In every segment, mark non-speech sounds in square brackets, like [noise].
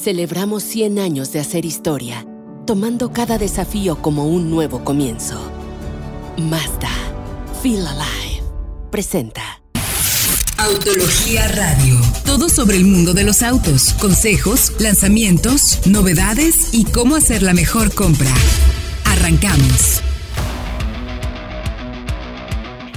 Celebramos 100 años de hacer historia, tomando cada desafío como un nuevo comienzo. Mazda, Feel Alive, presenta. Autología Radio. Todo sobre el mundo de los autos, consejos, lanzamientos, novedades y cómo hacer la mejor compra. Arrancamos.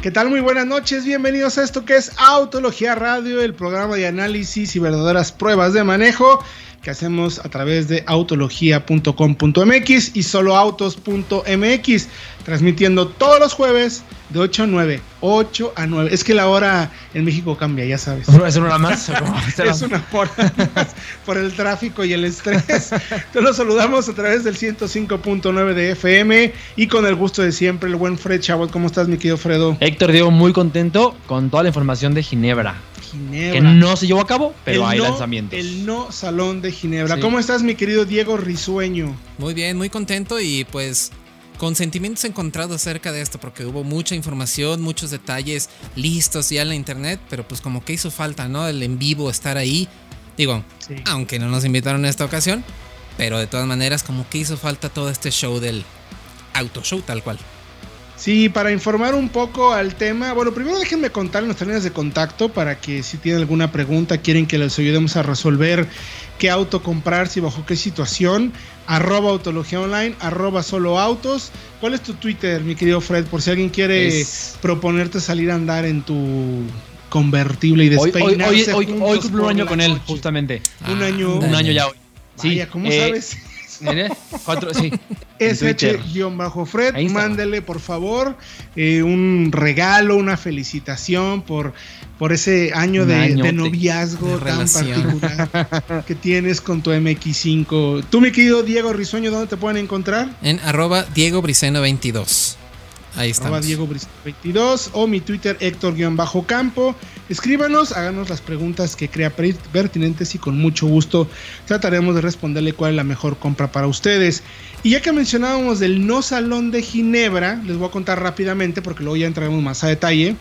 ¿Qué tal? Muy buenas noches, bienvenidos a esto que es Autología Radio, el programa de análisis y verdaderas pruebas de manejo que hacemos a través de autología.com.mx y soloautos.mx, transmitiendo todos los jueves de 8 a 9. 8 a 9. Es que la hora en México cambia, ya sabes. ¿Es una hora más? [laughs] es una hora más por el tráfico y el estrés. Te los saludamos a través del 105.9 de FM y con el gusto de siempre, el buen Fred Chabot. ¿Cómo estás, mi querido Fredo? Héctor, Diego, muy contento con toda la información de Ginebra. Ginebra. Que no se llevó a cabo, pero El hay no- lanzamientos. El no Salón de Ginebra. Sí. ¿Cómo estás, mi querido Diego Risueño? Muy bien, muy contento y pues con sentimientos encontrados acerca de esto porque hubo mucha información, muchos detalles listos ya en la internet, pero pues como que hizo falta, ¿no? El en vivo estar ahí. Digo, Sí. aunque no nos invitaron en esta ocasión, pero de todas maneras como que hizo falta todo este show del auto show tal cual. Sí, para informar un poco al tema, bueno, primero déjenme contar nuestras líneas de contacto para que si tienen alguna pregunta, quieren que les ayudemos a resolver qué auto comprar, si bajo qué situación, arroba autología online, arroba solo autos. ¿Cuál es tu Twitter, mi querido Fred? Por si alguien quiere Es- proponerte salir a andar en tu convertible y Hoy, hoy, despeinarse hoy, hoy, juntos hoy cumplo un año con él, noche. justamente. Un año. Un año ya hoy. Vaya, ¿cómo eh, sabes? Mire, Cuatro, sí. [laughs] SH-Fred, mándele por favor eh, un regalo, una felicitación por, por ese año de, año de de- noviazgo de tan relación. particular [laughs] que tienes con tu MX5. Tú, mi querido Diego Risueño, ¿dónde te pueden encontrar? En arroba Diego Briceno 22. Ahí estamos. Diego Briz- 22 o mi Twitter Héctor-Campo. Escríbanos, háganos las preguntas que crea per- pertinentes y con mucho gusto trataremos de responderle cuál es la mejor compra para ustedes. Y ya que mencionábamos del no salón de Ginebra, les voy a contar rápidamente porque luego ya entraremos más a detalle.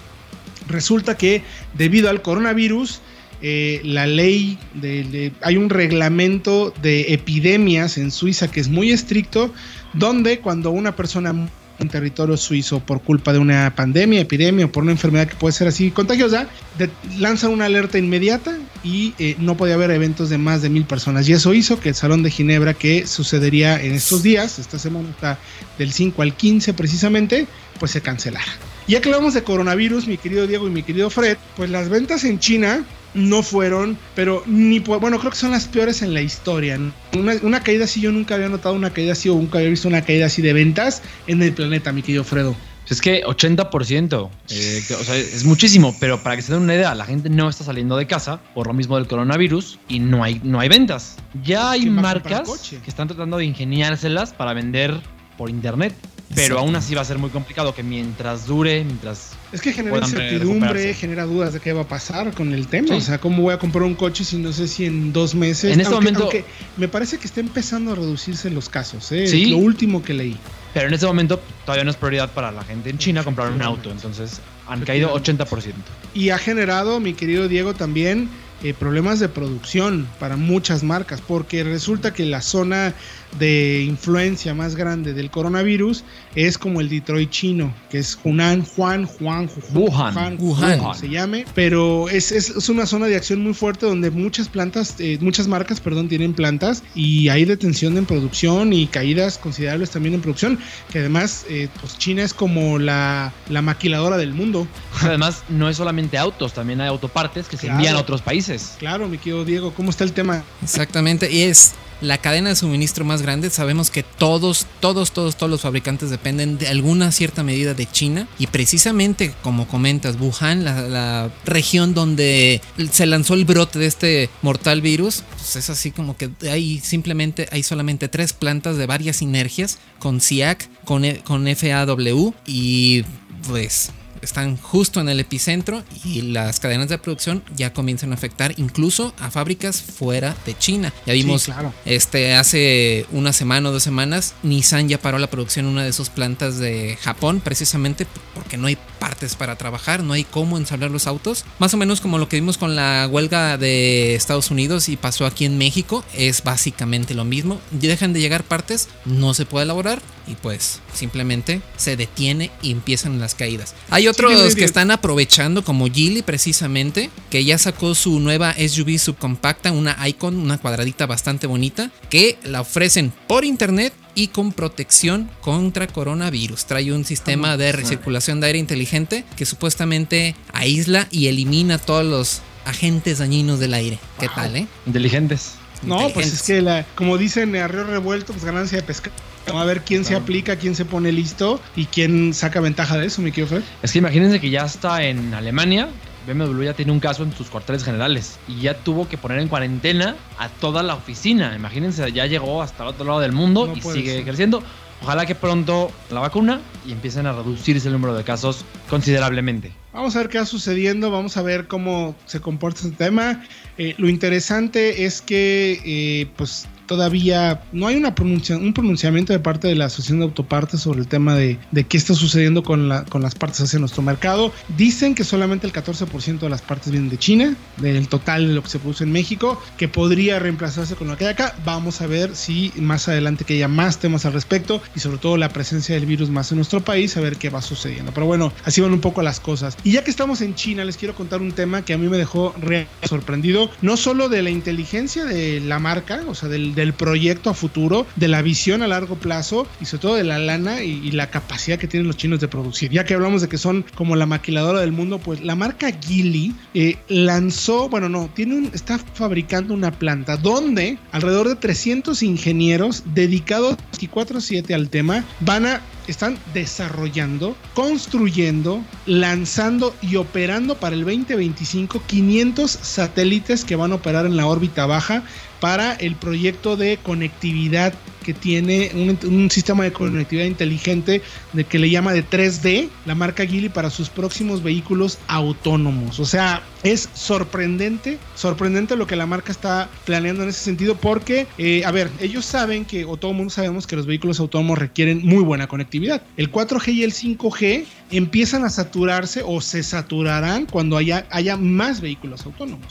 Resulta que debido al coronavirus, eh, la ley, de, hay un reglamento de epidemias en Suiza que es muy estricto, donde cuando una persona en territorio suizo por culpa de una pandemia, epidemia o por una enfermedad que puede ser así contagiosa, de- lanzan una alerta inmediata y eh, no podía haber eventos de más de mil personas. Y eso hizo que el Salón de Ginebra, que sucedería en estos días, esta semana está del 5 al 15 precisamente, pues se cancelara. Ya que hablamos de coronavirus, mi querido Diego y mi querido Fred, pues las ventas en China no fueron, pero ni bueno, creo que son las peores en la historia. Una, una caída así, yo nunca había notado una caída así o nunca había visto una caída así de ventas en el planeta, mi querido Fredo. Es que 80%, eh, que- o sea, es muchísimo, pero para que se den una idea, la gente no está saliendo de casa por lo mismo del coronavirus y no hay, no hay ventas. Ya hay ¿Quién va a comprar marcas que están tratando de ingeniárselas para vender por internet, pero Exacto. aún así va a ser muy complicado que mientras dure, mientras... Es que genera incertidumbre, genera dudas de qué va a pasar con el tema. Sí. O sea, ¿cómo voy a comprar un coche si no sé si en dos meses? En este aunque, momento- aunque me parece que está empezando a reducirse los casos, ¿eh? Sí. Es lo último que leí. Pero en este momento todavía no es prioridad para la gente en China comprar un auto, entonces han caído 80%. Y ha generado, mi querido Diego, también eh, problemas de producción para muchas marcas, porque resulta que la zona de influencia más grande del coronavirus es como el Detroit chino, que es Hunan, Juan, Juan, Ju- Wuhan. Wuhan, Wuhan. como se llame, pero es, es- es una zona de acción muy fuerte donde muchas plantas, eh, muchas marcas, perdón, tienen plantas y hay detención en producción y caídas considerables también en producción, que además, eh, pues China es como la, la maquiladora del mundo. [laughs] Además, no es solamente autos, también hay autopartes que se Claro. envían a otros países. Claro, mi querido Diego, ¿cómo está el tema? Exactamente, y es la cadena de suministro más grande. Sabemos que todos, todos, todos, todos los fabricantes dependen de alguna cierta medida de China. Y precisamente, como comentas, Wuhan, la, región donde se lanzó el brote de este mortal virus, pues es así como que hay simplemente, hay solamente tres plantas de varias sinergias con SIAC, con, E- con FAW y pues están justo en el epicentro y las cadenas de producción ya comienzan a afectar incluso a fábricas fuera de China. Ya vimos Sí, claro. este hace una semana o dos semanas Nissan ya paró la producción en una de sus plantas de Japón precisamente porque no hay partes para trabajar, no hay cómo ensamblar los autos. Más o menos como lo que vimos con la huelga de Estados Unidos y pasó aquí en México, es básicamente lo mismo. Dejan de llegar partes, no se puede elaborar y pues simplemente se detiene y empiezan las caídas. Hay otros que están aprovechando como Geely precisamente, que ya sacó su nueva SUV subcompacta, una Icon, una cuadradita bastante bonita, que la ofrecen por internet y con protección contra coronavirus. Trae un sistema de recirculación de aire inteligente que supuestamente aísla y elimina todos los agentes dañinos del aire. ¿Qué tal, eh? Inteligentes. No, pues es que la, como dicen, arroyo revuelto, pues ganancia de pescado. Vamos a ver quién se aplica, quién se pone listo y quién saca ventaja de eso, mi querido Fred. Es que imagínense que ya está en Alemania. BMW ya tiene un caso en sus cuarteles generales y ya tuvo que poner en cuarentena a toda la oficina. Imagínense, ya llegó hasta el otro lado del mundo No y sigue ser. creciendo. Ojalá que pronto la vacuna y empiecen a reducirse el número de casos considerablemente. Vamos a ver qué va sucediendo, vamos a ver cómo se comporta este tema. Eh, lo interesante es que eh, pues todavía no hay una un pronunciamiento de parte de la Asociación de Autopartes sobre el tema de, qué está sucediendo con, la, con las partes hacia nuestro mercado. Dicen que solamente el 14% de las partes vienen de China, del total de lo que se produce en México, que podría reemplazarse con lo que hay acá. Vamos a ver si más adelante que haya más temas al respecto y sobre todo la presencia del virus más en nuestro país, a ver qué va sucediendo. Pero bueno, así van un poco las cosas. Y ya que estamos en China, les quiero contar un tema que a mí me dejó re sorprendido, no solo de la inteligencia de la marca, o sea, del, del proyecto a futuro, de la visión a largo plazo y sobre todo de la lana y, la capacidad que tienen los chinos de producir. Ya que hablamos de que son como la maquiladora del mundo, pues la marca Geely eh, lanzó, bueno, no, tiene un, está fabricando una planta donde alrededor de 300 ingenieros dedicados 24/7 al tema van a están desarrollando, construyendo, lanzando y operando para el 2025 500 satélites que van a operar en la órbita baja para el proyecto de conectividad que tiene un, sistema de conectividad inteligente de que le llama de 3D la marca Geely para sus próximos vehículos autónomos. O sea, es sorprendente, sorprendente lo que la marca está planeando en ese sentido porque, eh, a ver, ellos saben que, o todo el mundo sabemos que los vehículos autónomos requieren muy buena conectividad. El 4G y el 5G empiezan a saturarse o se saturarán cuando haya, haya más vehículos autónomos.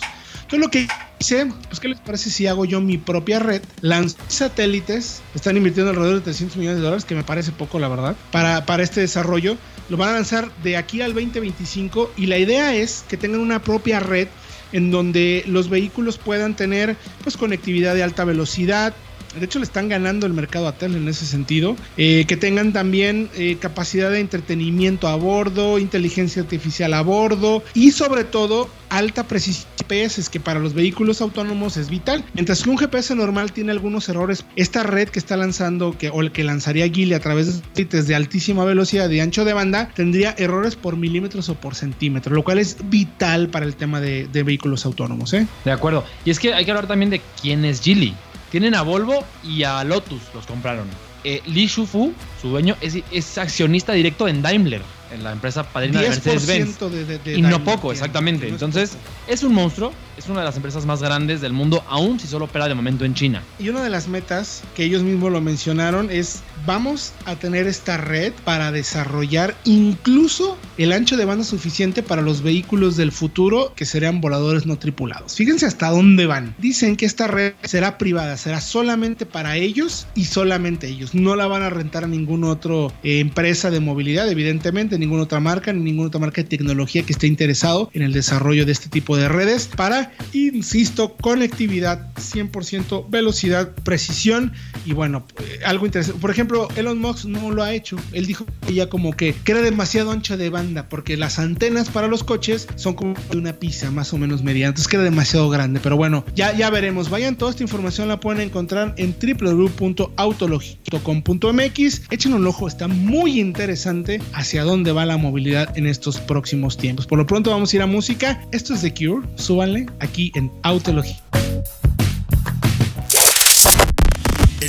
Entonces lo que hice, pues ¿qué les parece si hago yo mi propia red? Lanzo satélites, están invirtiendo alrededor de 300 millones de dólares, que me parece poco la verdad, para, para este desarrollo. Lo van a lanzar de aquí al 2025 y la idea es que tengan una propia red en donde los vehículos puedan tener pues conectividad de alta velocidad, de hecho le están ganando el mercado a Tesla en ese sentido, eh, que tengan también eh, capacidad de entretenimiento a bordo, inteligencia artificial a bordo y sobre todo alta precisión GPS, que para los vehículos autónomos es vital. Mientras que un GPS normal tiene algunos errores, esta red que está lanzando, que, o que lanzaría Geely a través de satélites de altísima velocidad y ancho de banda, tendría errores por milímetros o por centímetros, lo cual es vital para el tema de, vehículos autónomos. ¿eh? De acuerdo. Y es que hay que hablar también de quién es Geely. Tienen a Volvo y a Lotus, los compraron. Eh, Li Shufu, su dueño, es, es, accionista directo en Daimler, la empresa padrina de Mercedes-Benz. De, de, de y no poco, exactamente. No Entonces, es, es un monstruo, es una de las empresas más grandes del mundo, aún si solo opera de momento en China. Y una de las metas que ellos mismos lo mencionaron es, vamos a tener esta red para desarrollar incluso el ancho de banda suficiente para los vehículos del futuro que serán voladores no tripulados. Fíjense hasta dónde van. Dicen que esta red será privada, será solamente para ellos y solamente ellos. No la van a rentar a ninguna otra eh, empresa de movilidad, evidentemente, ninguna otra marca, ni ninguna otra marca de tecnología que esté interesado en el desarrollo de este tipo de redes para, insisto, conectividad 100%, velocidad, precisión y bueno, eh, algo interesante. Por ejemplo, Elon Musk no lo ha hecho. Él dijo que ya como que crea demasiado ancho de banda porque las antenas para los coches son como de una pizza más o menos media. Entonces queda demasiado grande. Pero bueno, ya, ya veremos. Vayan, toda esta información la pueden encontrar en www.autologito.com.mx. Echen un ojo, está muy interesante hacia dónde va la movilidad en estos próximos tiempos. Por lo pronto vamos a ir a música. Esto es The Cure. Súbanle aquí en Autología.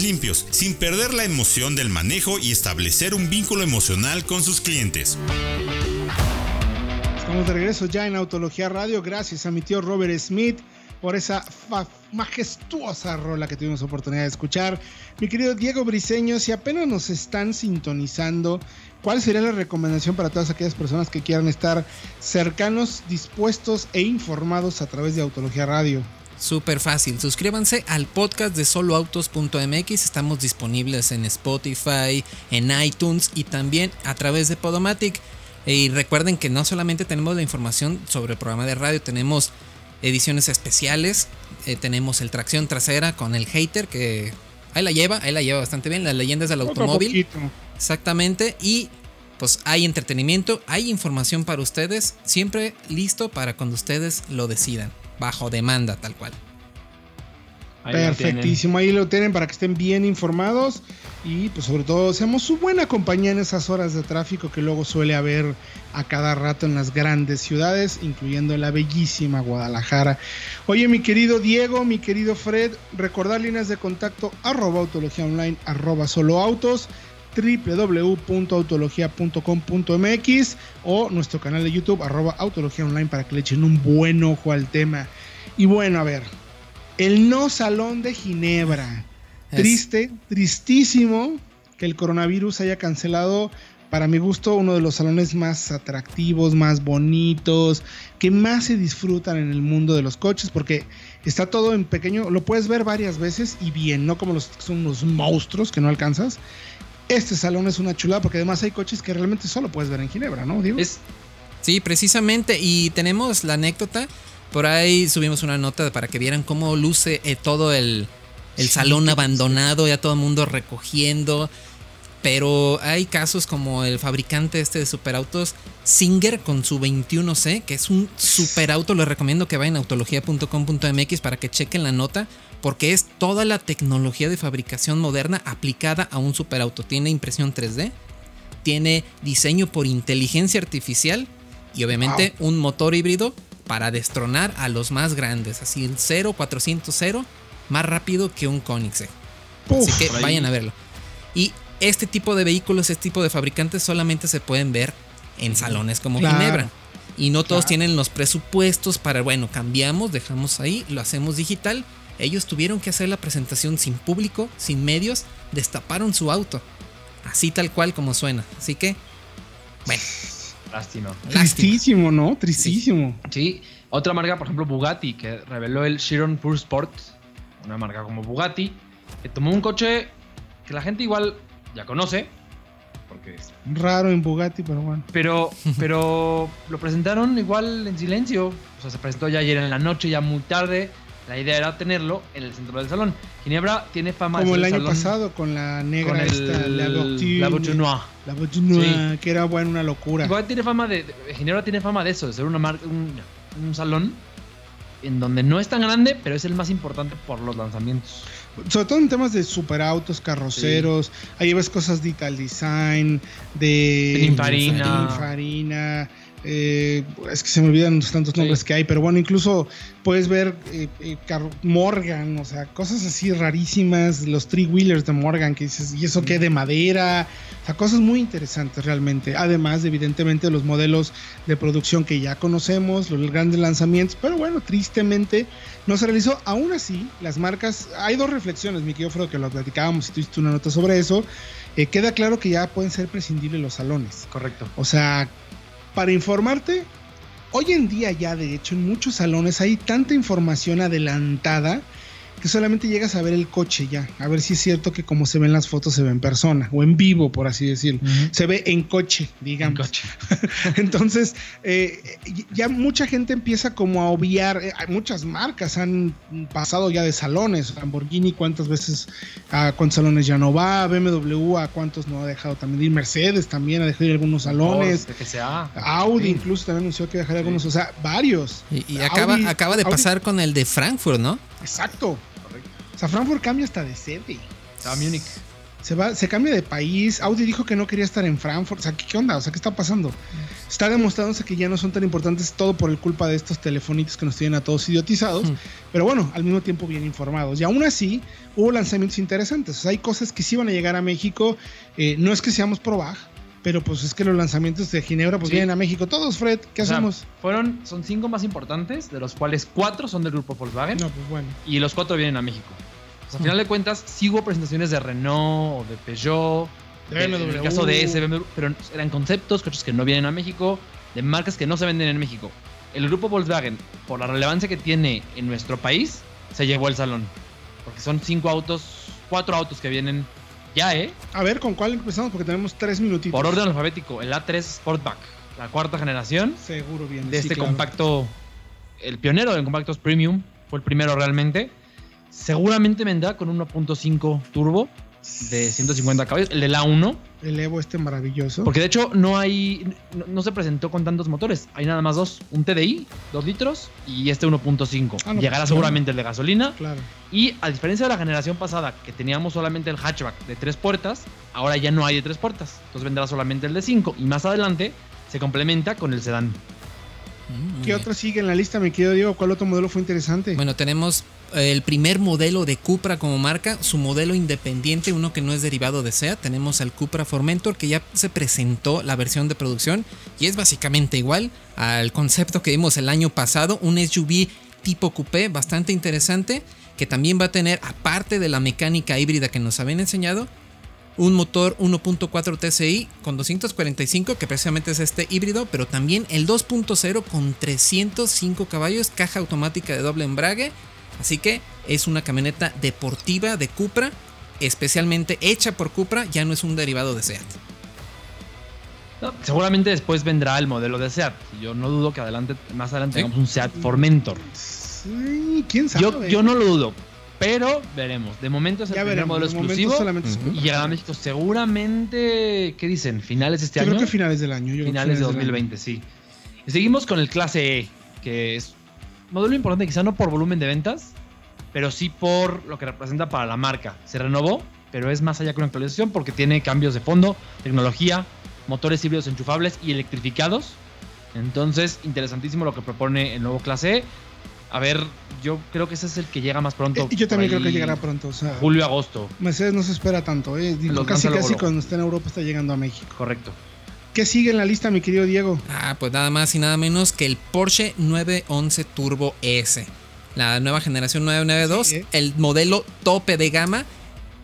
limpios, sin perder la emoción del manejo y establecer un vínculo emocional con sus clientes. Estamos de regreso ya en Autología Radio, gracias a mi tío Robert Smith por esa majestuosa rola que tuvimos oportunidad de escuchar. Mi querido Diego Briseño, si apenas nos están sintonizando, ¿cuál sería la recomendación para todas aquellas personas que quieran estar cercanos, dispuestos e informados a través de Autología Radio? Súper fácil, suscríbanse al podcast de soloautos.mx, estamos disponibles en Spotify, en iTunes y también a través de Podomatic. Y recuerden que no solamente tenemos la información sobre el programa de radio, tenemos ediciones especiales, eh, tenemos el tracción trasera con el hater que ahí la lleva, ahí la lleva bastante bien, las leyendas del automóvil. Exactamente, y pues hay entretenimiento, hay información para ustedes, siempre listo para cuando ustedes lo decidan bajo demanda tal cual. Ahí Perfectísimo, ahí lo tienen para que estén bien informados y pues sobre todo seamos su buena compañía en esas horas de tráfico que luego suele haber a cada rato en las grandes ciudades, incluyendo la bellísima Guadalajara. Oye mi querido Diego, mi querido Fred, recordar líneas de contacto arroba autología online arroba solo autos www.autologia.com.mx o nuestro canal de YouTube arroba autología online para que le echen un buen ojo al tema. Y bueno, a ver, el no salón de Ginebra. Triste, tristísimo que el coronavirus haya cancelado, para mi gusto, uno de los salones más atractivos, más bonitos, que más se disfrutan en el mundo de los coches, porque está todo en pequeño, lo puedes ver varias veces y bien, no como los son unos monstruos que no alcanzas. Este salón es una chulada porque además hay coches que realmente solo puedes ver en Ginebra, ¿no? Digo. sí, precisamente. Y tenemos la anécdota. Por ahí subimos una nota para que vieran cómo luce eh, todo el, salón abandonado, ya todo el mundo recogiendo. Pero hay casos como el fabricante este de superautos, Singer, con su 21C, que es un superauto. Les recomiendo que vayan a autología.com.mx para que chequen la nota porque es toda la tecnología de fabricación moderna aplicada a un superauto. Tiene impresión 3D, tiene diseño por inteligencia artificial y obviamente un motor híbrido para destronar a los más grandes, así el 0400 más rápido que un Koenigsegg. así que vayan a verlo. Y este tipo de vehículos, este tipo de fabricantes solamente se pueden ver en salones como Ginebra. Y no todos tienen los presupuestos para, bueno, cambiamos, dejamos ahí, lo hacemos digital ellos tuvieron que hacer la presentación sin público, sin medios, destaparon su auto. Así tal cual como suena. Así que, bueno. Lástima. Tristísimo, ¿no? Tristísimo. Sí. Otra marca, por ejemplo, Bugatti, que reveló el Chiron Pure Sport. Una marca como Bugatti. Que tomó un coche que la gente igual ya conoce. Porque es raro en Bugatti, pero bueno. Pero, [laughs] pero lo presentaron igual en silencio. O sea, se presentó ya ayer en la noche, ya muy tarde. La idea era tenerlo en el centro del salón. Ginebra tiene fama Como de el año pasado con la negra esta, la La La que era bueno, una locura. Igual tiene fama de, Ginebra tiene fama de eso, de ser una marca, un, salón en donde no es tan grande, pero es el más importante por los lanzamientos. Sobre todo en temas de superautos, carroceros, ahí ves cosas de Ital Design, de Pininfarina, eh, es que se me olvidan los tantos nombres Sí. que hay, pero bueno, incluso puedes ver eh, eh, Morgan, o sea, cosas así rarísimas, los three wheelers de Morgan, que dices, ¿y eso qué de madera? O sea, cosas muy interesantes realmente. Además, de, evidentemente, los modelos de producción que ya conocemos, los grandes lanzamientos, pero bueno, tristemente no se realizó. Aún así, las marcas, hay dos reflexiones, mi querido Frodo, que lo platicábamos y tú hiciste una nota sobre eso. Queda claro que ya pueden ser prescindibles los salones. Correcto. O sea, para informarte, hoy en día ya de hecho en muchos salones hay tanta información adelantada que solamente llegas a ver el coche ya, a ver si es cierto que como se ven las fotos se ve en persona o en vivo, por así decirlo. Se ve en coche, digamos. Coche. [laughs] Entonces, eh, ya mucha gente empieza como a obviar, eh, hay muchas marcas han pasado ya de salones, Lamborghini cuántas veces, a cuántos salones ya no va, BMW a cuántos no ha dejado también de ir, Mercedes también ha dejado de ir a algunos salones, Ford, que sea. Audi Sí. incluso también anunció que dejaría algunos, o sea, varios. Y, y acaba, Audi- acaba de Audi- pasar con el de Frankfurt, ¿no? Exacto. O sea, Frankfurt cambia hasta de sede. A Múnich. Se va, se cambia de país. Audi dijo que no quería estar en Frankfurt. O sea, ¿qué, qué onda? O sea, ¿qué está pasando? Está demostrándose que ya no son tan importantes todo por el culpa de estos telefonitos que nos tienen a todos idiotizados. Mm. Pero bueno, al mismo tiempo bien informados. Y aún así, hubo lanzamientos interesantes. O sea, hay cosas que sí van a llegar a México. Eh, no es que seamos pro Baj, pero pues es que los lanzamientos de Ginebra pues Sí. vienen a México todos, Fred. ¿Qué O sea, hacemos? fueron, son cinco más importantes, de los cuales cuatro son del grupo Volkswagen No, pues bueno. y los cuatro vienen a México. O sea, a final de cuentas, sí hubo presentaciones de Renault o de Peugeot, De de- en BMW. el caso de ese, BMW, pero eran conceptos, coches que no vienen a México, de marcas que no se venden en México. El grupo Volkswagen, por la relevancia que tiene en nuestro país, se llevó el salón. Porque son cinco autos, cuatro autos que vienen ya, ¿eh? A ver, ¿con cuál empezamos? Porque tenemos tres minutitos. Por orden alfabético, el A3 Sportback, la cuarta generación Seguro bien. de sí, este claro. compacto, el pionero de compactos premium, fue el primero realmente. Seguramente vendrá con un 1.5 turbo de 150 caballos, el del A1, El Evo este maravilloso. porque de hecho no hay, no, no se presentó con tantos motores, hay nada más dos, un TDI, 2 litros y este 1.5. Ah, no, Llegará pues, seguramente el de gasolina Claro. y a diferencia de la generación pasada que teníamos solamente el hatchback de tres puertas, ahora ya no hay de tres puertas, entonces vendrá solamente el de 5 y más adelante se complementa con el sedán. Mm, ¿Qué otro sigue en la lista, mi querido Diego? ¿Cuál otro modelo fue interesante? Bueno, tenemos el primer modelo de Cupra como marca, su modelo independiente, uno que no es derivado de SEAT. Tenemos al Cupra Formentor que ya se presentó la versión de producción y es básicamente igual al concepto que vimos el año pasado, un SUV tipo coupé bastante interesante que también va a tener, aparte de la mecánica híbrida que nos habían enseñado, un motor 1.4 TSI con 245, que precisamente es este híbrido, pero también el 2.0 con 305 caballos, caja automática de doble embrague. Así que es una camioneta deportiva de Cupra, especialmente hecha por Cupra, ya no es un derivado de SEAT. No, seguramente después vendrá el modelo de SEAT. Yo no dudo que adelante, más adelante Sí. tengamos un SEAT Formentor. Sí, quién sabe. Yo, yo no lo dudo, pero veremos. De momento es el ya primer veremos. modelo exclusivo solamente y llegará a México seguramente, ¿qué dicen? ¿Finales de este Yo año? creo que finales del año. yo creo que finales de del año. 2020, sí. Y seguimos con el clase E, que es modelo importante, quizá no por volumen de ventas, pero sí por lo que representa para la marca. Se renovó, pero es más allá que una actualización porque tiene cambios de fondo, tecnología, motores híbridos enchufables y electrificados. Entonces, interesantísimo lo que propone el nuevo clase E. A ver, yo creo que ese es el que llega más pronto. Eh, yo también creo que llegará pronto. O sea, Julio, agosto. Mercedes no se espera tanto. Eh. Digo, casi, casi cuando está en Europa está llegando a México. Correcto. ¿Qué sigue en la lista, mi querido Diego? Ah, pues nada más y nada menos que el Porsche 911 Turbo S. La nueva generación 992, Sí, ¿eh? el modelo tope de gama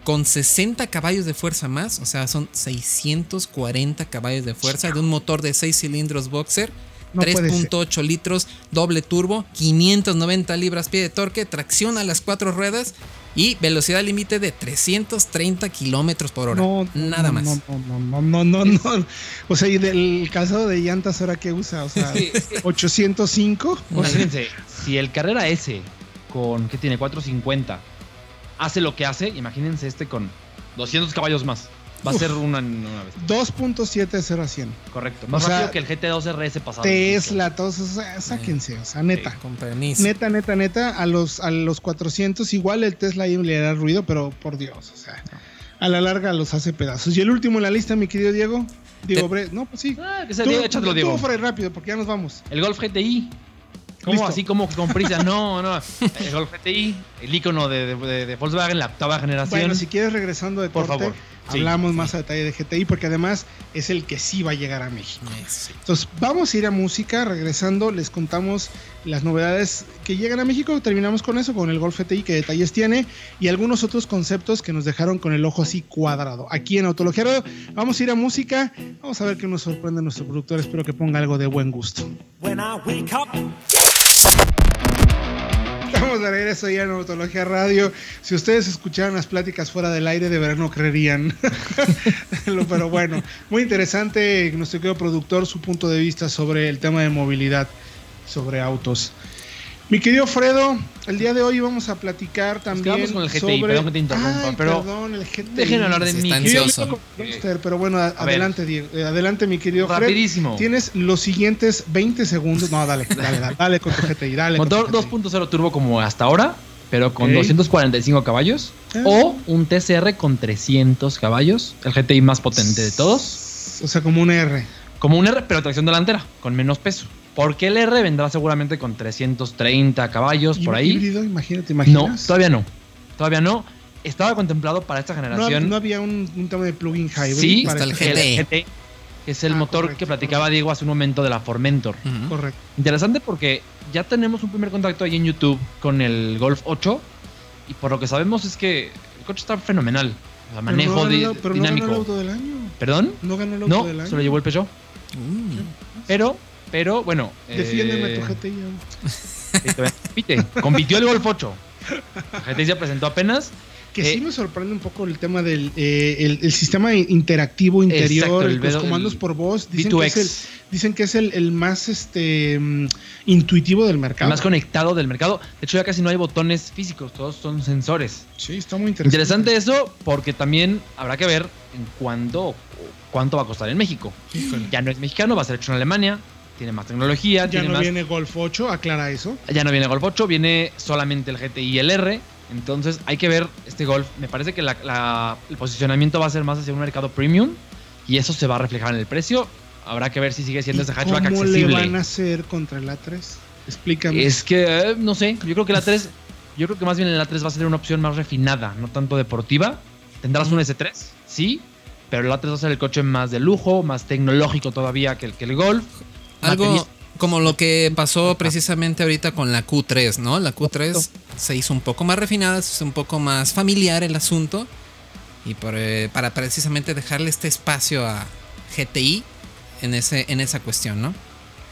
con 60 caballos de fuerza más, o sea, son 640 caballos de fuerza de un motor de 6 cilindros boxer, No puede ser. 3.8 litros, doble turbo, 590 libras pie de torque, tracción a las cuatro ruedas y velocidad límite de 330 kilómetros por hora. No, Nada no, más. No, no, no, no, no, no. [laughs] O sea, y del calzado de llantas ahora que usa, o sea, 805. O sea, Imagínense, si el Carrera S con, ¿qué tiene? 450 hace lo que hace, imagínense este con 200 caballos más. Va a ser una, una vez. 2.7 de 0 a 100. Correcto. Más O sea, rápido que el GT2 RS pasado. Tesla, todos esos, o sea, sáquense, o sea, neta. Con permiso. Neta, neta, neta, a los, a los 400 igual el Tesla ahí le hará ruido, pero por Dios, o sea. a la larga los hace pedazos. Y el último en la lista, mi querido Diego. Diego Bre- No, pues sí. Ah, que sea Tú- Diego, échatelo, tú, Diego. Fray, rápido, porque ya nos vamos. El Golf GTI. ¿Cómo Listo. así como con prisa? No, no. [laughs] El Golf GTI, el icono de, de- de Volkswagen, la octava generación. Bueno, si quieres regresando de Por corte, favor, sí. hablamos más a detalle de GTI, porque además es el que sí va a llegar a México. Entonces, vamos a ir a música. Regresando, les contamos las novedades que llegan a México. Terminamos con eso, con el Golf GTI, qué detalles tiene y algunos otros conceptos que nos dejaron con el ojo así cuadrado. Aquí en Autología Radio, vamos a ir a música. Vamos a ver qué nos sorprende nuestro productor. Espero que ponga algo de buen gusto. When I wake up, Estamos de regreso ya en Autología Radio. Si ustedes escucharan las pláticas fuera del aire, de verdad no creerían. [laughs] Pero bueno, muy interesante nuestro querido productor, su punto de vista sobre el tema de movilidad, sobre autos. Mi querido Fredo, el día de hoy vamos a platicar también con el GTI, sobre... perdón que te interrumpa, Ay, pero perdón, el GTI. Déjenme hablar de Roadster, pero bueno, a- adelante, Diego. Eh, adelante, mi querido Fred. Rapidísimo. Tienes los siguientes 20 segundos. No, dale, dale, dale, [laughs] dale con tu GTI, dale. con tu Motor GTI. 2.0 turbo como hasta ahora, pero con Ok. 245 caballos. Ah. O un TCR con 300 caballos. El GTI más potente de todos. O sea, como un R. Como un R, pero tracción delantera, con menos peso. Porque el R vendrá seguramente con 330 caballos por ahí. Híbrido, imagínate, No, imaginas. todavía no. Todavía no. Estaba contemplado para esta no, generación. no había un, un tema de plugin hybrid. sí, para está el este- GT. Es el Ah, motor correcto, que platicaba correcto. Diego hace un momento de la Formentor. Correcto. Interesante porque ya tenemos un primer contacto ahí en YouTube con el Golf 8 y por lo que sabemos es que el coche está fenomenal. O sea, manejo pero no, ganó- pero no dinámico. ganó el auto del año. ¿Perdón? No ganó el auto No, del año. se lo llevó el Peugeot. Mm. Pero, pero, bueno. Defiéndeme eh, tu GTI. compite. [laughs] Compitió el Golf 8. El GT se presentó apenas. Que Eh, sí me sorprende un poco el tema del eh, el, el sistema interactivo interior, Exacto, el los V2, comandos el por voz. Dicen que es el, V2X. dicen que es el, el más este mm, intuitivo del El mercado. más conectado del mercado. De hecho, ya casi no hay botones físicos, todos son sensores. Sí, está muy interesante. Interesante eso, porque también habrá que ver en cuándo, cuánto va a costar en México. Híjole. Ya no es mexicano, va a ser hecho en Alemania, tiene más tecnología, Ya tiene no más. viene Golf 8, aclara eso. Ya no viene Golf 8, viene solamente el GTI y el R. Entonces hay que ver este Golf. Me parece que la- la- el posicionamiento va a ser más hacia un mercado premium y eso se va a reflejar en el precio. Habrá que ver si sigue siendo ¿Y ese hatchback ¿Cómo le accesible. van a hacer contra el A3? Explícame. Es que, eh, no sé, yo creo que la 3, yo creo que más bien el A3 va a ser una opción más refinada, no tanto deportiva. Tendrás un S3, sí, pero el A3 va a ser el coche más de lujo, más tecnológico todavía que el, que el Golf. Algo como lo que pasó precisamente ahorita con la Q3, ¿no? La Q3 se hizo un poco más refinada, se hizo un poco más familiar el asunto. Y por, eh, para precisamente dejarle este espacio a GTI en, ese, en esa cuestión, ¿no?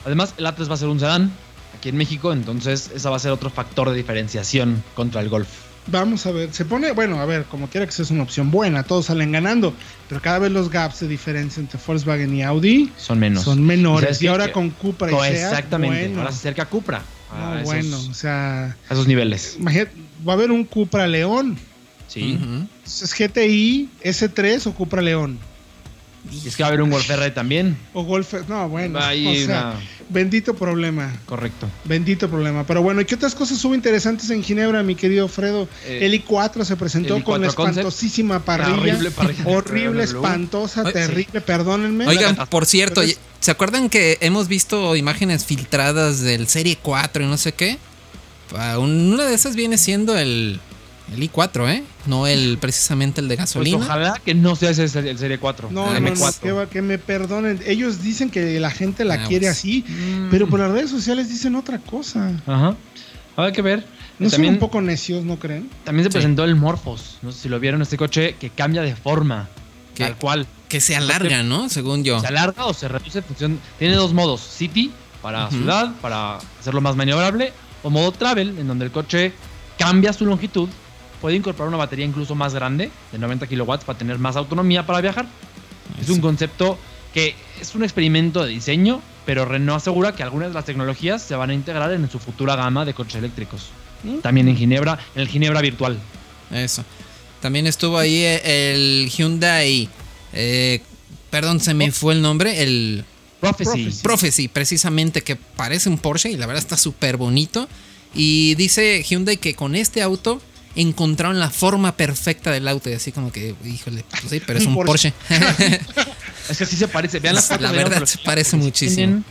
Además, el A3 va a ser un sedán aquí en México, entonces ese va a ser otro factor de diferenciación contra el Golf. Vamos a ver, se pone, bueno, a ver, como quiera que sea es una opción buena, todos salen ganando, pero cada vez los gaps de diferencia entre Volkswagen y Audi Son menos. son menores. ¿Sabes Y ahora Que- con Cupra y Seat, exactamente. bueno, Ahora se acerca a Cupra. no, a esos, bueno, o sea, a esos niveles. imagínate, va a haber un Cupra León. Sí. ¿Es GTI, S3 o Cupra León? Y es que va a haber un Golf R también. O Golf, no, bueno, Ahí o sea, bendito problema. Correcto. Bendito problema. Pero bueno, ¿y qué otras cosas hubo interesantes en Ginebra, mi querido Fredo? Eh, el i4 se presentó el con la i4 Concept. espantosísima parrilla. Horrible parrilla. Horrible, espantosa, terrible, perdónenme. Oigan, por cierto, es- ¿se acuerdan que hemos visto imágenes filtradas del Serie 4 y no sé qué? Ah, un- Una de esas viene siendo el, el i4, ¿eh? No el precisamente el de Pues gasolina. ojalá que no sea ese el Serie 4. No, el no, no, M4. que, va- que me perdonen. Ellos dicen que la gente la Ah, quiere pues. así, Mm. pero por las redes sociales dicen otra cosa. Ajá. Habrá que ver. No son un poco necios, ¿no creen? también se Sí. presentó el Morphos. No sé si lo vieron, este coche que cambia de forma. ¿Qué? Tal cual. Que se alarga, ¿no? Según yo. Se alarga o se reduce en función. Tiene dos modos: City para ciudad, para hacerlo más maniobrable, o modo Travel, en donde el coche cambia su longitud. Puede incorporar una batería incluso más grande, de 90 kilowatts, para tener más autonomía para viajar. Es un concepto que es un experimento de diseño, pero Renault asegura que algunas de las tecnologías se van a integrar en su futura gama de coches eléctricos. ¿Mm? También en Ginebra, en el Ginebra virtual. Eso. También estuvo ahí eh, el Hyundai. eh, perdón, se me fue el nombre. El Prophecy. Prophecy. Prophecy, precisamente, que parece un Porsche y la verdad está súper bonito. Y dice Hyundai que con este auto encontraron la forma perfecta del auto y así como que, híjole, pues sí, pero es un Porsche. [laughs] es que sí se parece. Vean la foto. La verdad, se parece muchísimo. Tienen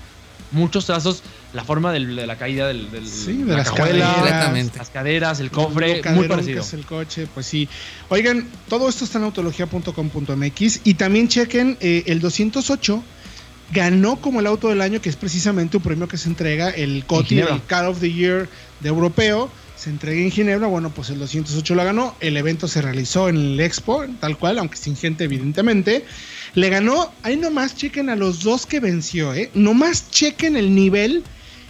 muchos trazos, la forma del, de la caída del, sí, de las caderas, las caderas, el cofre, muy parecido. el coche, pues sí. Oigan, todo esto está en autología.com.mx y también chequen eh, el 208 ganó como el auto del año, que es precisamente un premio que se entrega, el COTI, el Car of the Year de europeo. Se entrega en Ginebra, bueno, pues el 208 la ganó. El evento se realizó en el Expo, tal cual, aunque sin gente, evidentemente. Le ganó, ahí nomás chequen a los dos que venció, ¿eh? Nomás chequen el nivel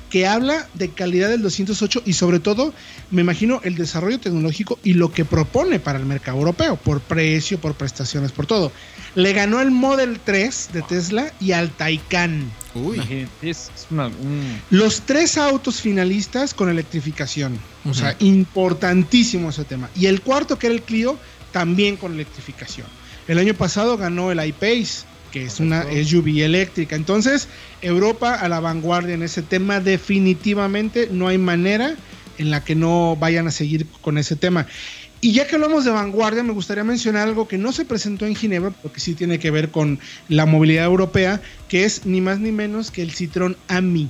que habla de calidad del 208 y sobre todo, me imagino, el desarrollo tecnológico y lo que propone para el mercado europeo, por precio, por prestaciones, por todo. Le ganó el Model 3 de Tesla y al Taycan. Uy, es una, Los tres autos finalistas con electrificación. O sea, importantísimo ese tema. Y el cuarto, que era el Clio, también con electrificación. El año pasado ganó el iPace que es una SUV eléctrica. Entonces, Europa a la vanguardia en ese tema, definitivamente no hay manera en la que no vayan a seguir con ese tema. Y ya que hablamos de vanguardia, me gustaría mencionar algo que no se presentó en Ginebra, porque sí tiene que ver con la movilidad europea, que es ni más ni menos que el Citroën Ami.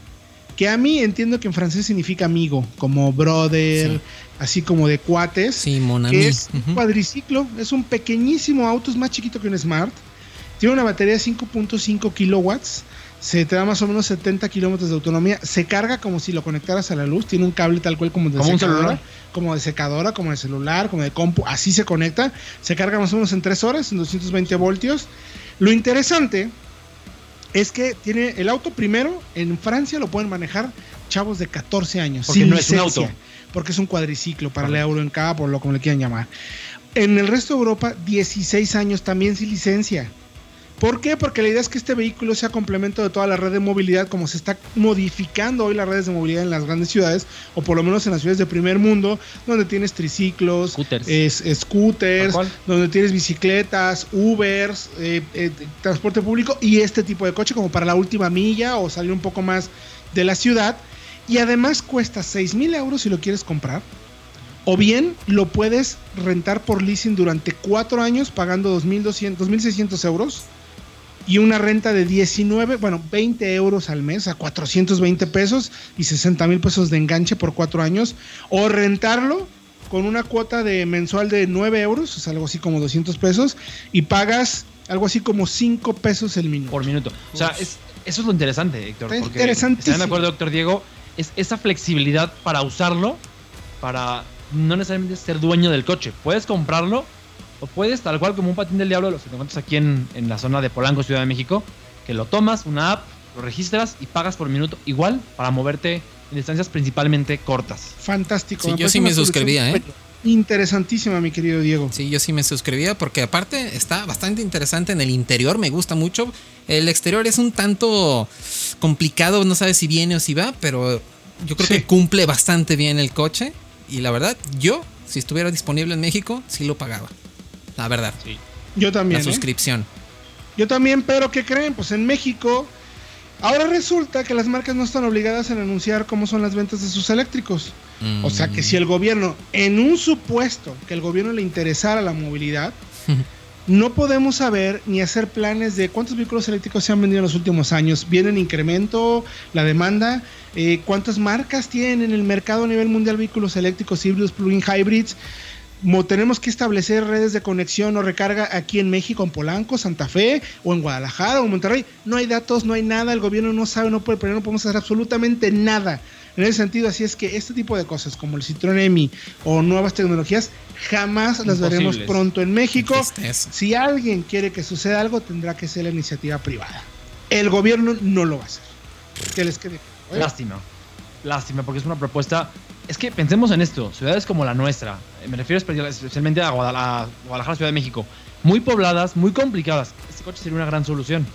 Que Ami entiendo que en francés significa amigo, como brother, así como de cuates. Sí, mon que es un cuadriciclo, es un pequeñísimo auto, es más chiquito que un Smart tiene una batería de 5.5 kilowatts. Se te da más o menos 70 kilómetros de autonomía. Se carga como si lo conectaras a la luz. Tiene un cable tal cual como de secadora. Como de secadora, como de celular, como de compu. Así se conecta. Se carga más o menos en 3 horas, en 220 voltios. Lo interesante es que tiene el auto primero. En Francia lo pueden manejar chavos de 14 años. Porque no es un auto. Porque es un cuadriciclo para el euro en cada, por lo como le quieran llamar. En el resto de Europa, 16 años también sin licencia. ¿Por qué? Porque la idea es que este vehículo sea complemento de toda la red de movilidad, como se está modificando hoy las redes de movilidad en las grandes ciudades, o por lo menos en las ciudades de primer mundo, donde tienes triciclos, scooters, donde tienes bicicletas, Ubers, eh, eh, transporte público y este tipo de coche como para la última milla o salir un poco más de la ciudad. Y además cuesta 6 mil euros si lo quieres comprar. O bien lo puedes rentar por leasing durante cuatro años pagando 2.600 euros y una renta de 19, bueno, 20 euros al mes a 420 pesos y 60 mil pesos de enganche por cuatro años, o rentarlo con una cuota de mensual de 9 euros, es algo así como 200 pesos, y pagas algo así como 5 pesos el minuto. Por minuto. O sea, es, eso es lo interesante, Héctor. Está interesante. ¿Están de acuerdo, doctor Diego? Es esa flexibilidad para usarlo, para no necesariamente ser dueño del coche. Puedes comprarlo o puedes, tal cual como un patín del diablo, los que encuentras aquí en, la zona de Polanco, Ciudad de México, que lo tomas, una app, lo registras y pagas por minuto igual para moverte en distancias principalmente cortas. Fantástico. Sí, yo sí me suscribía, ¿eh? Interesantísima, mi querido Diego. Sí, yo sí me suscribía porque aparte está bastante interesante en el interior, me gusta mucho. El exterior es un tanto complicado, no sabes si viene o si va, pero yo creo que cumple bastante bien el coche. Y la verdad, yo, si estuviera disponible en México, sí lo pagaba la verdad. Sí. Yo también. La ¿eh? suscripción. Yo también, pero ¿qué creen? Pues en México, ahora resulta que las marcas no están obligadas a anunciar cómo son las ventas de sus eléctricos. O sea que si el gobierno, en un supuesto que el gobierno le interesara la movilidad, [laughs] no podemos saber ni hacer planes de cuántos vehículos eléctricos se han vendido en los últimos años. ¿Viene en incremento la demanda? Eh, ¿Cuántas marcas tienen en el mercado a nivel mundial vehículos eléctricos, híbridos, plug-in hybrids? Tenemos que establecer redes de conexión o recarga aquí en México, en Polanco, Santa Fe, o en Guadalajara, o en Monterrey. No hay datos, no hay nada, el gobierno no sabe, no puede, pero no podemos hacer absolutamente nada. En ese sentido, así es que este tipo de cosas, como el Citroën EMI o nuevas tecnologías, jamás las veremos pronto en México. Si alguien quiere que suceda algo, tendrá que ser la iniciativa privada. El gobierno no lo va a hacer. Que les quede. Lástima. Lástima, porque es una propuesta es que pensemos en esto, ciudades como la nuestra, eh, me refiero especialmente a Guadalajara, Ciudad de México, muy pobladas, muy complicadas. Este coche sería una gran solución,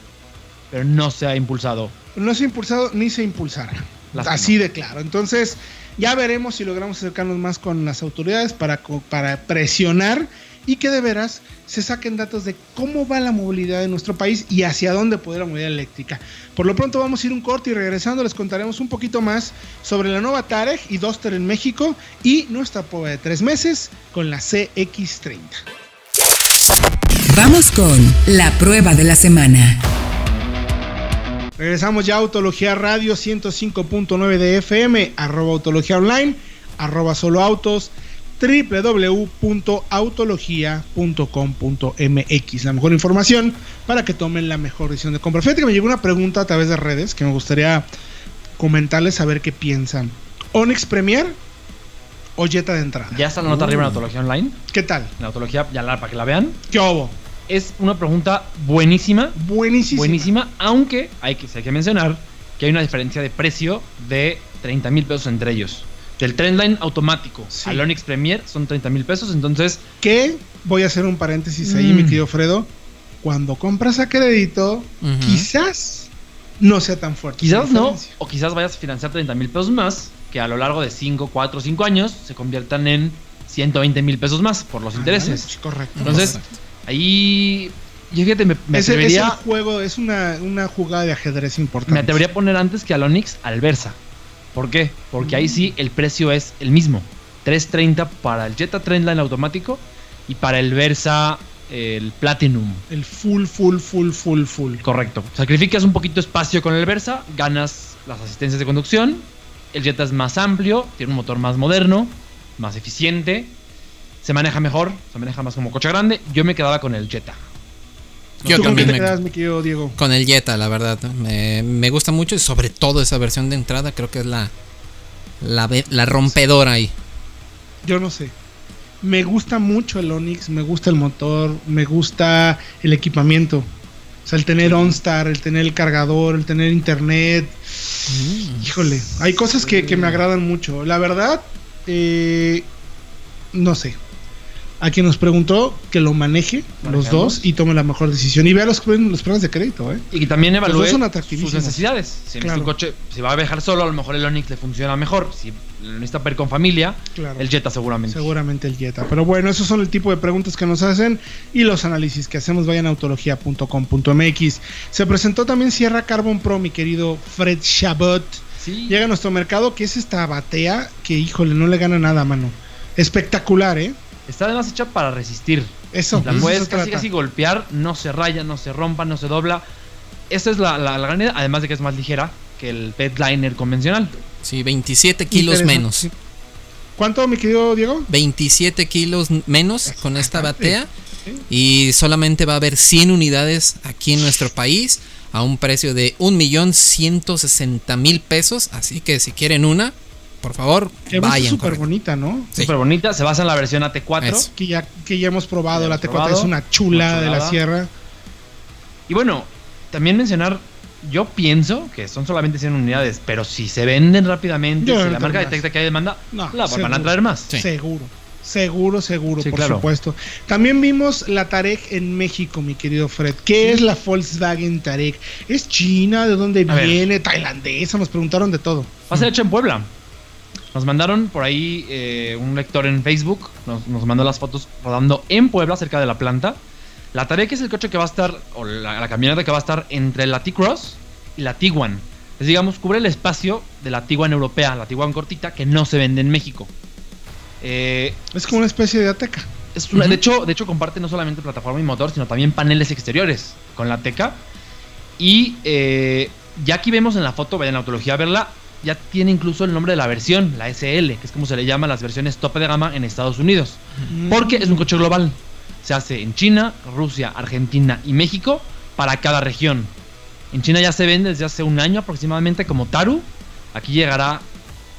pero no se ha impulsado. No se ha impulsado ni se impulsará. Así de claro. Entonces, ya veremos si logramos acercarnos más con las autoridades para, para presionar y que de veras se saquen datos de cómo va la movilidad en nuestro país y hacia dónde puede la movilidad eléctrica. Por lo pronto vamos a ir un corte y regresando les contaremos un poquito más sobre la nueva Tarek y Duster en México y nuestra prueba de tres meses con la CX30. Vamos con la prueba de la semana. Regresamos ya a Autología Radio 105.9 de FM, arroba Autología Online, arroba Solo Autos, www.autologia.com.mx. La mejor información para que tomen la mejor decisión de compra. Fíjate que me llegó una pregunta a través de redes que me gustaría comentarles a ver qué piensan. ¿Onyx Premier o Jetta de entrada? Ya está la nota arriba en Autología Online. ¿Qué tal? En Autología, ya la, para que la vean. ¿Qué hubo? Es una pregunta buenísima. Buenísima. Buenísima, aunque hay que, hay que mencionar que hay una diferencia de precio de 30 mil pesos entre ellos. Del Trendline automático Sí. al Onix Premier son 30 mil pesos, entonces Que voy a hacer un paréntesis ahí, Mm. mi querido Fredo. Cuando compras a crédito, quizás no sea tan fuerte. quizás no, o quizás vayas a financiar 30 mil pesos más, que a lo largo de 5, 4, 5 años se conviertan en 120 mil pesos más por los Ah, intereses. correcto. Entonces, Correcto. ahí, yo fíjate, me, me Ese- es, atrevería, el juego, es una, una jugada de ajedrez importante. me atrevería a poner antes que al Onix al Versa. ¿Por qué? Porque ahí sí el precio es el mismo. 3.30 para el Jetta Trendline automático y para el Versa el Platinum. El full, full, full, full, full. Correcto. Sacrificas un poquito espacio con el Versa, ganas las asistencias de conducción. El Jetta es más amplio, tiene un motor más moderno, más eficiente, se maneja mejor, se maneja más como coche grande. Yo me quedaba con el Jetta. Yo ¿Tú con qué también te me- quedas, mi querido Diego? Con el Jetta, la verdad. Me, me gusta mucho y sobre todo esa versión de entrada creo que es la, la, rompedora ahí. Yo no sé. Me gusta mucho el Onix, me gusta el motor, me gusta el equipamiento. O sea, el tener OnStar, el tener el cargador, el tener internet. Híjole, hay cosas que, que me agradan mucho. La verdad, eh, no sé. A quien nos preguntó que lo maneje los dos y tome la mejor decisión. Y vea los, los planes de crédito, ¿eh? Y que también evalúe sus necesidades. Si Claro. un coche, si va a viajar solo, a lo mejor el Onix le funciona mejor. Si lo necesita per con familia, Claro. el Jetta seguramente. Seguramente el Jetta. Pero bueno, esos son el tipo de preguntas que nos hacen y los análisis que hacemos. Vayan a autología.com.mx. Se presentó también Sierra Carbon Pro, mi querido Fred Chabot. Sí. Llega a nuestro mercado, que es esta batea que, híjole, no le gana nada, mano. Espectacular, ¿eh? Está además hecha para resistir. Eso. La eso puedes casi, casi golpear, no se raya, no se rompa, no se dobla. Esa es la, la, la gran idea, además de que es más ligera que el Petliner convencional. Sí, 27 kilos menos. ¿Cuánto, mi querido Diego? 27 kilos menos con esta batea. Y solamente va a haber 100 unidades aquí en nuestro país a un precio de 1.160.000 pesos. Así que si quieren una, por favor, Que vayan. súper bonita, ¿no? Sí. Súper bonita, se basa en la versión AT4. Eso. Que ya, que ya hemos probado. Ya la hemos T4 probado. es una chula de la sierra. Y bueno, también mencionar, yo pienso que son solamente 100 unidades, pero si se venden rápidamente, Yo si no la marca más. detecta que hay demanda, No, la seguro. van a traer más. Sí. Seguro. Seguro, seguro, Sí, por claro. supuesto. También vimos la Tarek en México, mi querido Fred. ¿Qué es la Volkswagen Tarek? ¿Es china? ¿De dónde A ver. viene? ¿Tailandesa? Nos preguntaron de todo. Va a ser hecho en Puebla. Nos mandaron por ahí eh, un lector en Facebook, nos, nos mandó las fotos rodando en Puebla, cerca de la planta. La Tarek es el coche que va a estar, o la, la camioneta que va a estar entre la T-Cross y la Tiguan. Es digamos, cubre el espacio de la Tiguan europea, la Tiguan cortita, que no se vende en México. Eh, Es como una especie de Ateca. es una- de, hecho, de hecho, comparte no solamente plataforma y motor, sino también paneles exteriores con la Teca. Y eh, ya aquí vemos en la foto, vayan a Autología a verla, ya tiene incluso el nombre de la versión, la SL, que es como se le llama a las versiones tope de gama en Estados Unidos. Porque es un coche global. Se hace en China, Rusia, Argentina y México para cada región. En China ya se vende desde hace un año aproximadamente como Taru. Aquí llegará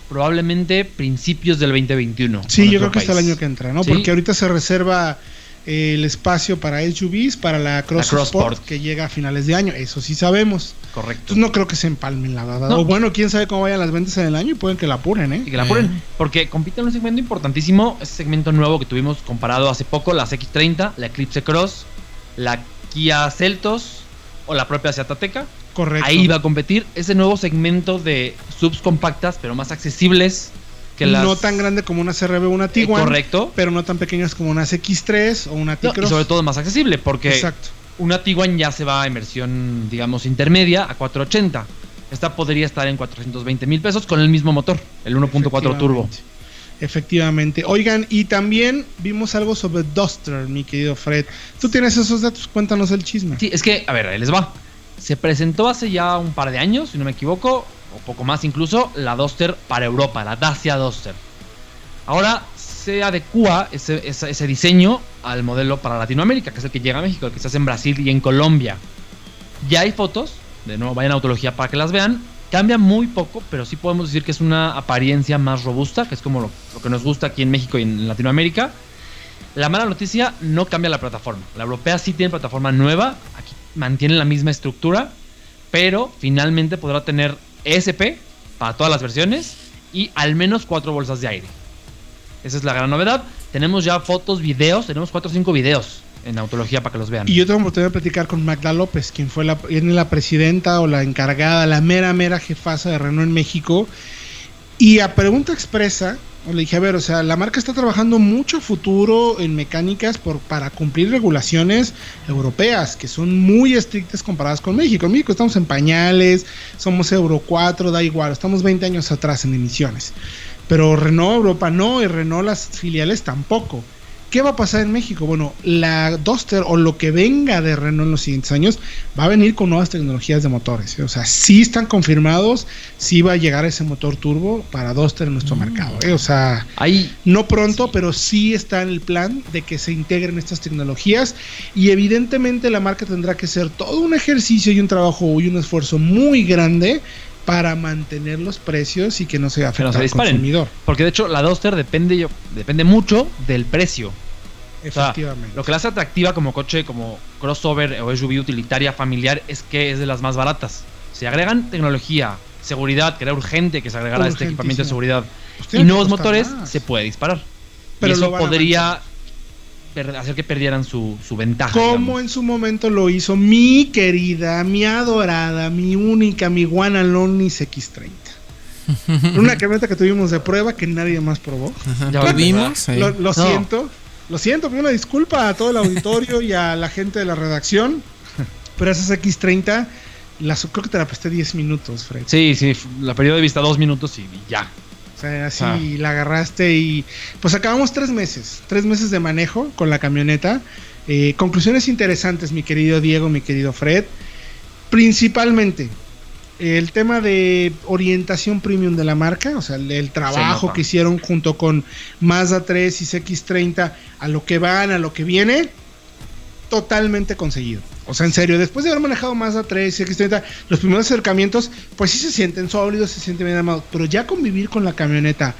probablemente principios del 2021. Sí, yo creo que hasta el país. año que entra, ¿no? Sí. Porque ahorita se reserva el espacio para SUVs, para la Cross, Cross Sport, Sport. que llega a finales de año. Eso sí sabemos. Correcto. Entonces no creo que se empalmen, la verdad. No. O bueno, quién sabe cómo vayan las ventas en el año y pueden que la apuren, ¿eh? Y que la apuren. Porque compite en un segmento importantísimo. Ese segmento nuevo que tuvimos comparado hace poco: las X30, la Eclipse Cross, la Kia Celtos o la propia Seat Ateca. Correcto. Ahí va a competir ese nuevo segmento de subs compactas, pero más accesibles, Que las- No tan grande como una CRB o una Tiguan. correcto. Pero no tan pequeñas como una X3 o una No, T-Cross. y sobre todo más accesible, porque Exacto. Una Tiguan ya se va a inversión, digamos, intermedia a 480. Esta podría estar en 420 mil pesos con el mismo motor, el 1.4 turbo. Efectivamente. Efectivamente. Oigan, y también vimos algo sobre Duster, mi querido Fred. Tú tienes esos datos, cuéntanos el chisme. Sí, es que, a ver, ahí les va. Se presentó hace ya un par de años, si no me equivoco, o poco más incluso, la Duster para Europa, la Dacia Duster. Ahora se adecua ese, ese- diseño al modelo para Latinoamérica, que es el que llega a México, el que se hace en Brasil y en Colombia. Ya hay fotos, de nuevo vayan a Autología para que las vean. Cambia muy poco, pero sí podemos decir que es una apariencia más robusta, que es como lo, lo que nos gusta aquí en México y en Latinoamérica. La mala noticia no cambia la plataforma. La europea sí tiene plataforma nueva, aquí mantiene la misma estructura, pero finalmente podrá tener ESP para todas las versiones y al menos cuatro bolsas de aire. Esa es la gran novedad. Tenemos ya fotos, videos, tenemos cuatro o cinco videos en Autología para que los vean. Y yo tengo oportunidad de platicar con Magda López, quien fue la, la presidenta o la encargada, la mera, mera jefaza de Renault en México. Y a pregunta expresa, le dije, a ver, o sea, la marca está trabajando mucho futuro en mecánicas por, para cumplir regulaciones europeas, que son muy estrictas comparadas con México. En México estamos en pañales, somos Euro 4, da igual, estamos 20 años atrás en emisiones. Pero Renault Europa no, y Renault las filiales tampoco. ¿Qué va a pasar en México? Bueno, la Duster o lo que venga de Renault en los siguientes años va a venir con nuevas tecnologías de motores. O sea, sí están confirmados, sí va a llegar ese motor turbo para Duster en nuestro mercado. ¿eh? O sea, Ahí no pronto, pero sí está en el plan de que se integren estas tecnologías y evidentemente la marca tendrá que hacer todo un ejercicio y un trabajo y un esfuerzo muy grande para mantener los precios y que no se afecte no se al consumidor. Porque de hecho la Duster depende, yo- depende mucho del precio. O sea, Efectivamente. lo que la hace atractiva como coche, como crossover o SUV utilitaria familiar es que es de las más baratas. Se agregan tecnología, seguridad, que era urgente que se agregara este equipamiento de seguridad Pues y nuevos motores, más. se puede disparar. Pero y eso podría hacer que perdieran su, su ventaja. Como digamos. en su momento lo hizo mi querida, mi adorada, mi única, mi one only X30. Una camioneta que tuvimos de prueba que nadie más probó. Ya ahí. Lo, lo No. siento, lo siento, pido una disculpa a todo el auditorio y a la gente de la redacción. Pero esa X30, las, creo que te la presté 10 minutos, Fred. Sí, sí, la periodo de vista dos minutos y y ya. O sea, así Ah. la agarraste y pues acabamos tres meses, tres meses de manejo con la camioneta. Eh, conclusiones interesantes, mi querido Diego, mi querido Fred. Principalmente el tema de orientación premium de la marca, o sea, el, el trabajo que hicieron junto con Mazda 3 y CX30 a lo que van, a lo que viene, totalmente conseguido. O sea, en serio, después de haber manejado Mazda 3 y X30, los primeros acercamientos, pues sí se sienten sólidos, se sienten bien armados, pero ya convivir con la camioneta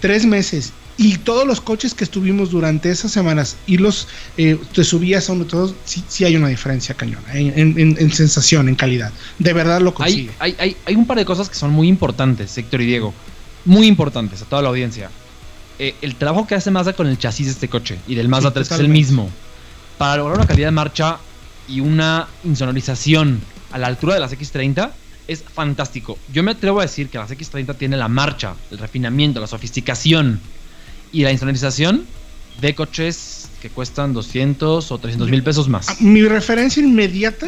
tres meses y todos los coches que estuvimos durante esas semanas y los eh, te subías a uno todos, sí, sí hay una diferencia cañona en, en- en- en sensación, en calidad. De verdad lo consigue. Hay, hay, hay, un par de cosas que son muy importantes, Héctor y Diego. Muy importantes a toda la audiencia. Eh, el trabajo que hace Mazda con el chasis de este coche y del Mazda Sí, 3 que es el totalmente. mismo. Para lograr una calidad de marcha y una insonorización a la altura de las X30 es fantástico. Yo me atrevo a decir que las X30 tiene la marcha, el refinamiento, la sofisticación y la insonorización de coches que cuestan 200 o 300 mil pesos más. Ah, Mi referencia inmediata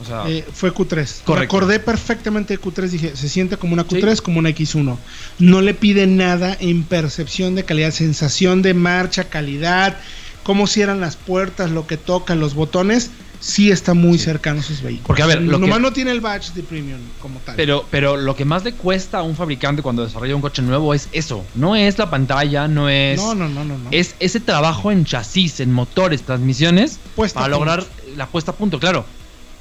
O sea, eh, fue Q3. Correcto. Recordé perfectamente de Q3, dije, se siente como una Q3, como una X1. No le pide nada en percepción de calidad, sensación de marcha, calidad, cómo cierran las puertas, lo que tocan, los botones. Sí está muy cercano a sus vehículos. Porque, a ver, lo Nomás que- no tiene el badge de premium como tal. Pero, pero lo que más le cuesta a un fabricante cuando desarrolla un coche nuevo es eso. No es la pantalla, no es. no, no, no, no. no. Es ese trabajo en chasis, en motores, transmisiones, Puesta para lograr la puesta a punto, claro.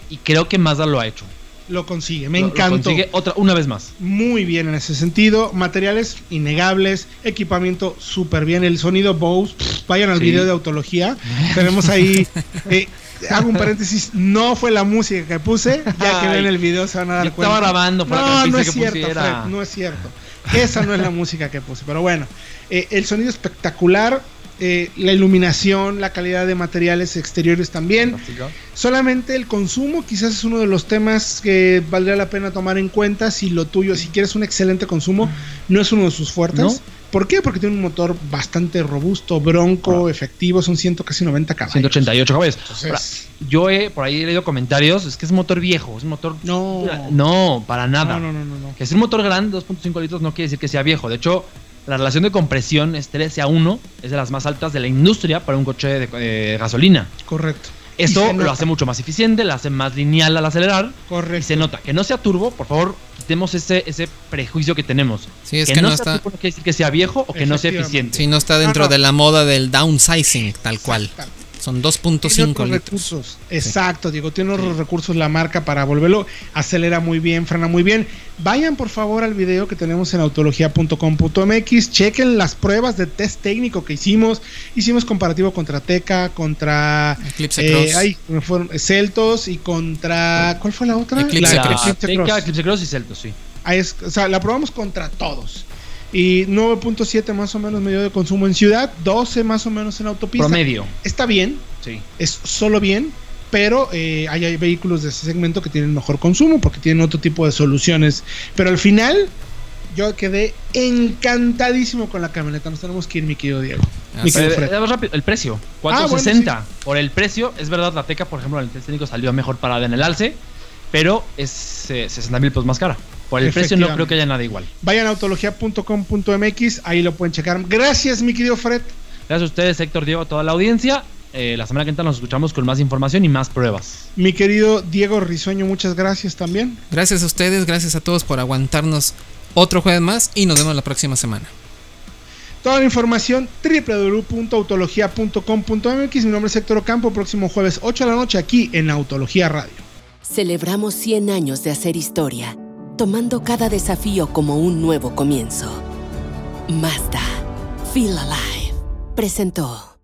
Y creo que Mazda lo ha hecho. Lo consigue, me encantó. consigue otra, una vez más. Muy bien en ese sentido. Materiales innegables, equipamiento súper bien. El sonido Bose, pff, vayan al Sí. video de autología. [laughs] Tenemos ahí. eh, hago un paréntesis, no fue la música que puse. Ya que ven el video se van a dar yo cuenta. estaba grabando, que no, no es que cierto. Fred, no es cierto. Esa no es la música que puse. Pero bueno, eh, el sonido espectacular. eh, la iluminación, la calidad de materiales exteriores también. Solamente el consumo quizás es uno de los temas que valdría la pena tomar en cuenta si lo tuyo, si quieres un excelente consumo, no es uno de sus fuertes. ¿No? ¿Por qué? Porque tiene un motor bastante robusto, bronco, efectivo, son 100, casi 90 caballos. 188 caballos. Entonces- Ahora, yo he por ahí he leído comentarios, es que es un motor viejo, es un motor No. no, para nada. No, no, no, no, no. Que es un motor grande, 2.5 litros, no quiere decir que sea viejo. De hecho, la relación de compresión es 13 a 1, es de las más altas de la industria para un coche de, de gasolina. Correcto. Y Eso lo hace mucho más eficiente, lo hace más lineal al acelerar. Y Correcto. se nota que no sea turbo, por favor, quitemos ese, ese prejuicio que tenemos. Sí, es que no sea está- turbo no quiere decir que sea viejo o que no sea eficiente. Si no está dentro No, no. de la moda del downsizing, tal cual. Exactamente. Son Tiene 2.5 otros litros. recursos. Exacto, Diego. Tiene otros recursos la marca para volverlo. Acelera muy bien, frena muy bien. Vayan por favor al video que tenemos en autología.com.mx. Chequen las pruebas de test técnico que hicimos. Hicimos comparativo contra Teca, contra Eclipse eh, Cross. ay, fueron Celtos y contra. ¿Cuál fue la otra? Eclipse La- Cross. Eclipse Teca, Cross. Eclipse Cross y Celtos, sí. Ahí es- o sea, la probamos contra todos. Y 9.7 más o menos medio de consumo en ciudad, 12 más o menos en autopista. Promedio. Está bien, Sí. es solo bien, pero eh, hay, hay vehículos de ese segmento que tienen mejor consumo porque tienen otro tipo de soluciones. Pero al final, yo quedé encantadísimo con la camioneta. Nos tenemos que ir, mi querido Diego. Ah, Mi sí. querido Eh, Fred. rápido, el precio, Ah, bueno, 460. Por el precio, es verdad, la Teca, por ejemplo, el técnico salió mejor parada en el alce, pero es eh, 60 mil pesos más cara. Por el precio no creo que haya nada igual. Vayan a autología.com.mx, ahí lo pueden checar. Gracias, mi querido Fred. Gracias a ustedes, Héctor, Diego, a toda la audiencia. Eh, la semana que entra nos escuchamos con más información y más pruebas. Mi querido Diego Risueño, muchas gracias también. Gracias a ustedes, gracias a todos por aguantarnos otro jueves más y nos vemos la próxima semana. Toda la información www.autologia.com.mx. Mi nombre es Héctor Ocampo. Próximo jueves 8 de la noche aquí en Autología Radio. Celebramos 100 años de hacer historia, tomando cada desafío como un nuevo comienzo. Mazda, Feel Alive, presentó.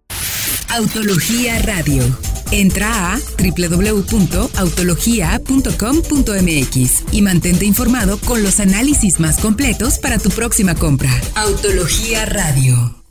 Autología Radio. Entra a www.autologia.com.mx y mantente informado con los análisis más completos para tu próxima compra. Autología Radio.